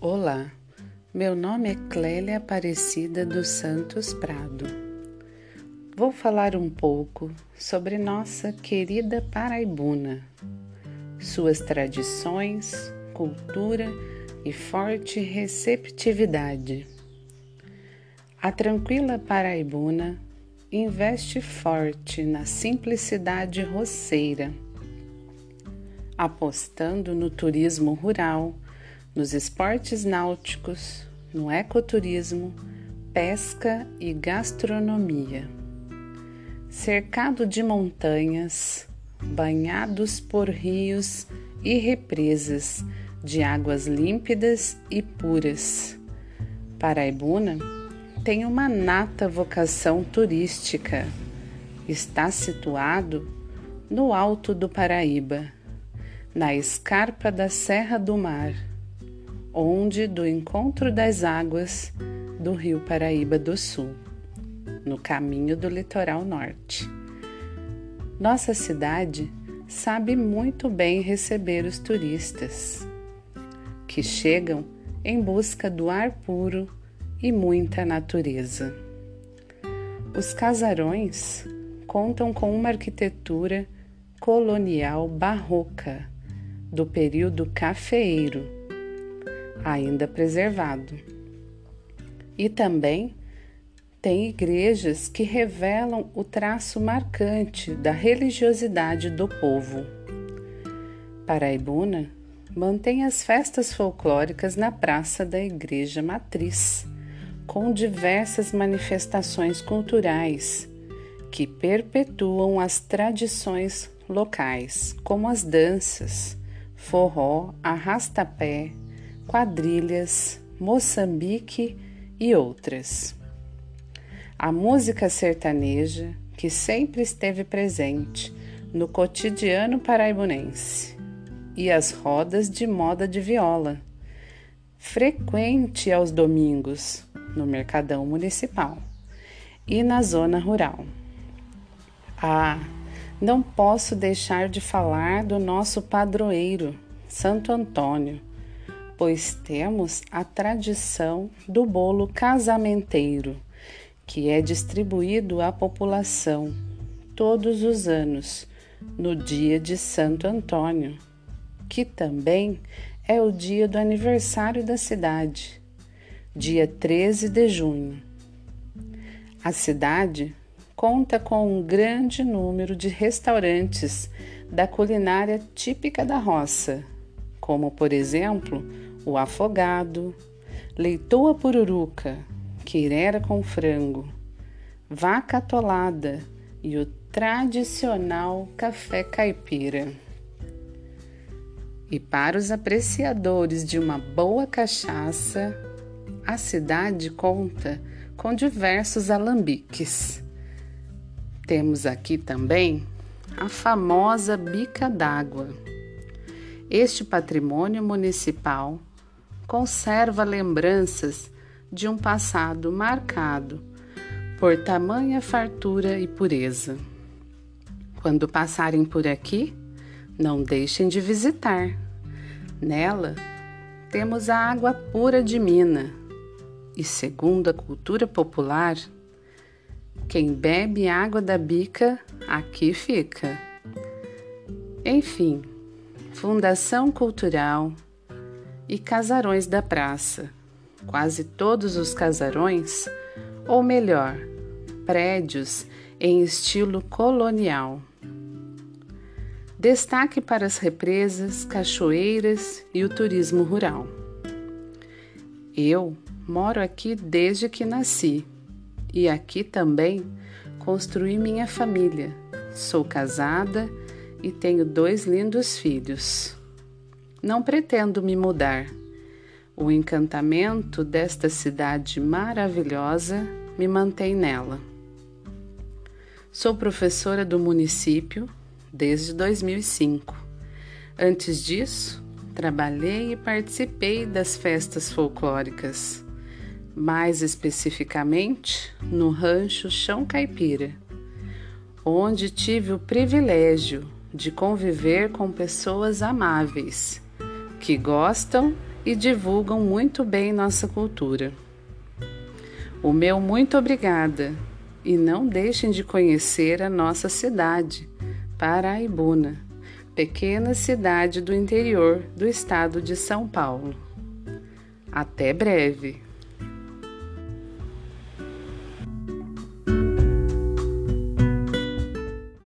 Olá, meu nome é Clélia Aparecida dos Santos Prado. Vou falar um pouco sobre nossa querida Paraibuna, suas tradições, cultura e forte receptividade. A tranquila Paraibuna investe forte na simplicidade roceira, apostando no turismo rural nos esportes náuticos, no ecoturismo, pesca e gastronomia. Cercado de montanhas, banhados por rios e represas de águas límpidas e puras. Paraibuna tem uma nata vocação turística. Está situado no alto do Paraíba, na escarpa da Serra do Mar onde do encontro das águas do Rio Paraíba do Sul, no caminho do litoral norte. Nossa cidade sabe muito bem receber os turistas que chegam em busca do ar puro e muita natureza. Os casarões contam com uma arquitetura colonial barroca do período cafeeiro ainda preservado. E também tem igrejas que revelam o traço marcante da religiosidade do povo. Paraibuna mantém as festas folclóricas na praça da Igreja Matriz, com diversas manifestações culturais que perpetuam as tradições locais, como as danças, forró, arrastapé, quadrilhas, Moçambique e outras. A música sertaneja, que sempre esteve presente no cotidiano paraibunense, e as rodas de moda de viola, frequente aos domingos no Mercadão Municipal e na zona rural. Ah, não posso deixar de falar do nosso padroeiro, Santo Antônio, pois temos a tradição do bolo casamenteiro, que é distribuído à população todos os anos, no dia de Santo Antônio, que também é o dia do aniversário da cidade, dia 13 de junho. A cidade conta com um grande número de restaurantes da culinária típica da roça, como, por exemplo, o afogado, leitoa pururuca, queirera com frango, vaca atolada e o tradicional café caipira. E para os apreciadores de uma boa cachaça, a cidade conta com diversos alambiques. Temos aqui também a famosa bica d'água. Este patrimônio municipal conserva lembranças de um passado marcado por tamanha fartura e pureza. Quando passarem por aqui, não deixem de visitar. Nela temos a água pura de mina e, segundo a cultura popular, quem bebe água da bica aqui fica. Enfim, Fundação Cultural e casarões da praça. Quase todos os casarões, ou melhor, prédios em estilo colonial. Destaque para as represas, cachoeiras e o turismo rural. Eu moro aqui desde que nasci e aqui também construí minha família. Sou casada e tenho dois lindos filhos. Não pretendo me mudar. O encantamento desta cidade maravilhosa me mantém nela. Sou professora do município desde 2005. Antes disso, trabalhei e participei das festas folclóricas, mais especificamente no Rancho Chão Caipira, onde tive o privilégio de conviver com pessoas amáveis que gostam e divulgam muito bem nossa cultura. O meu muito obrigada e não deixem de conhecer a nossa cidade, Paraibuna, pequena cidade do interior do estado de São Paulo. Até breve!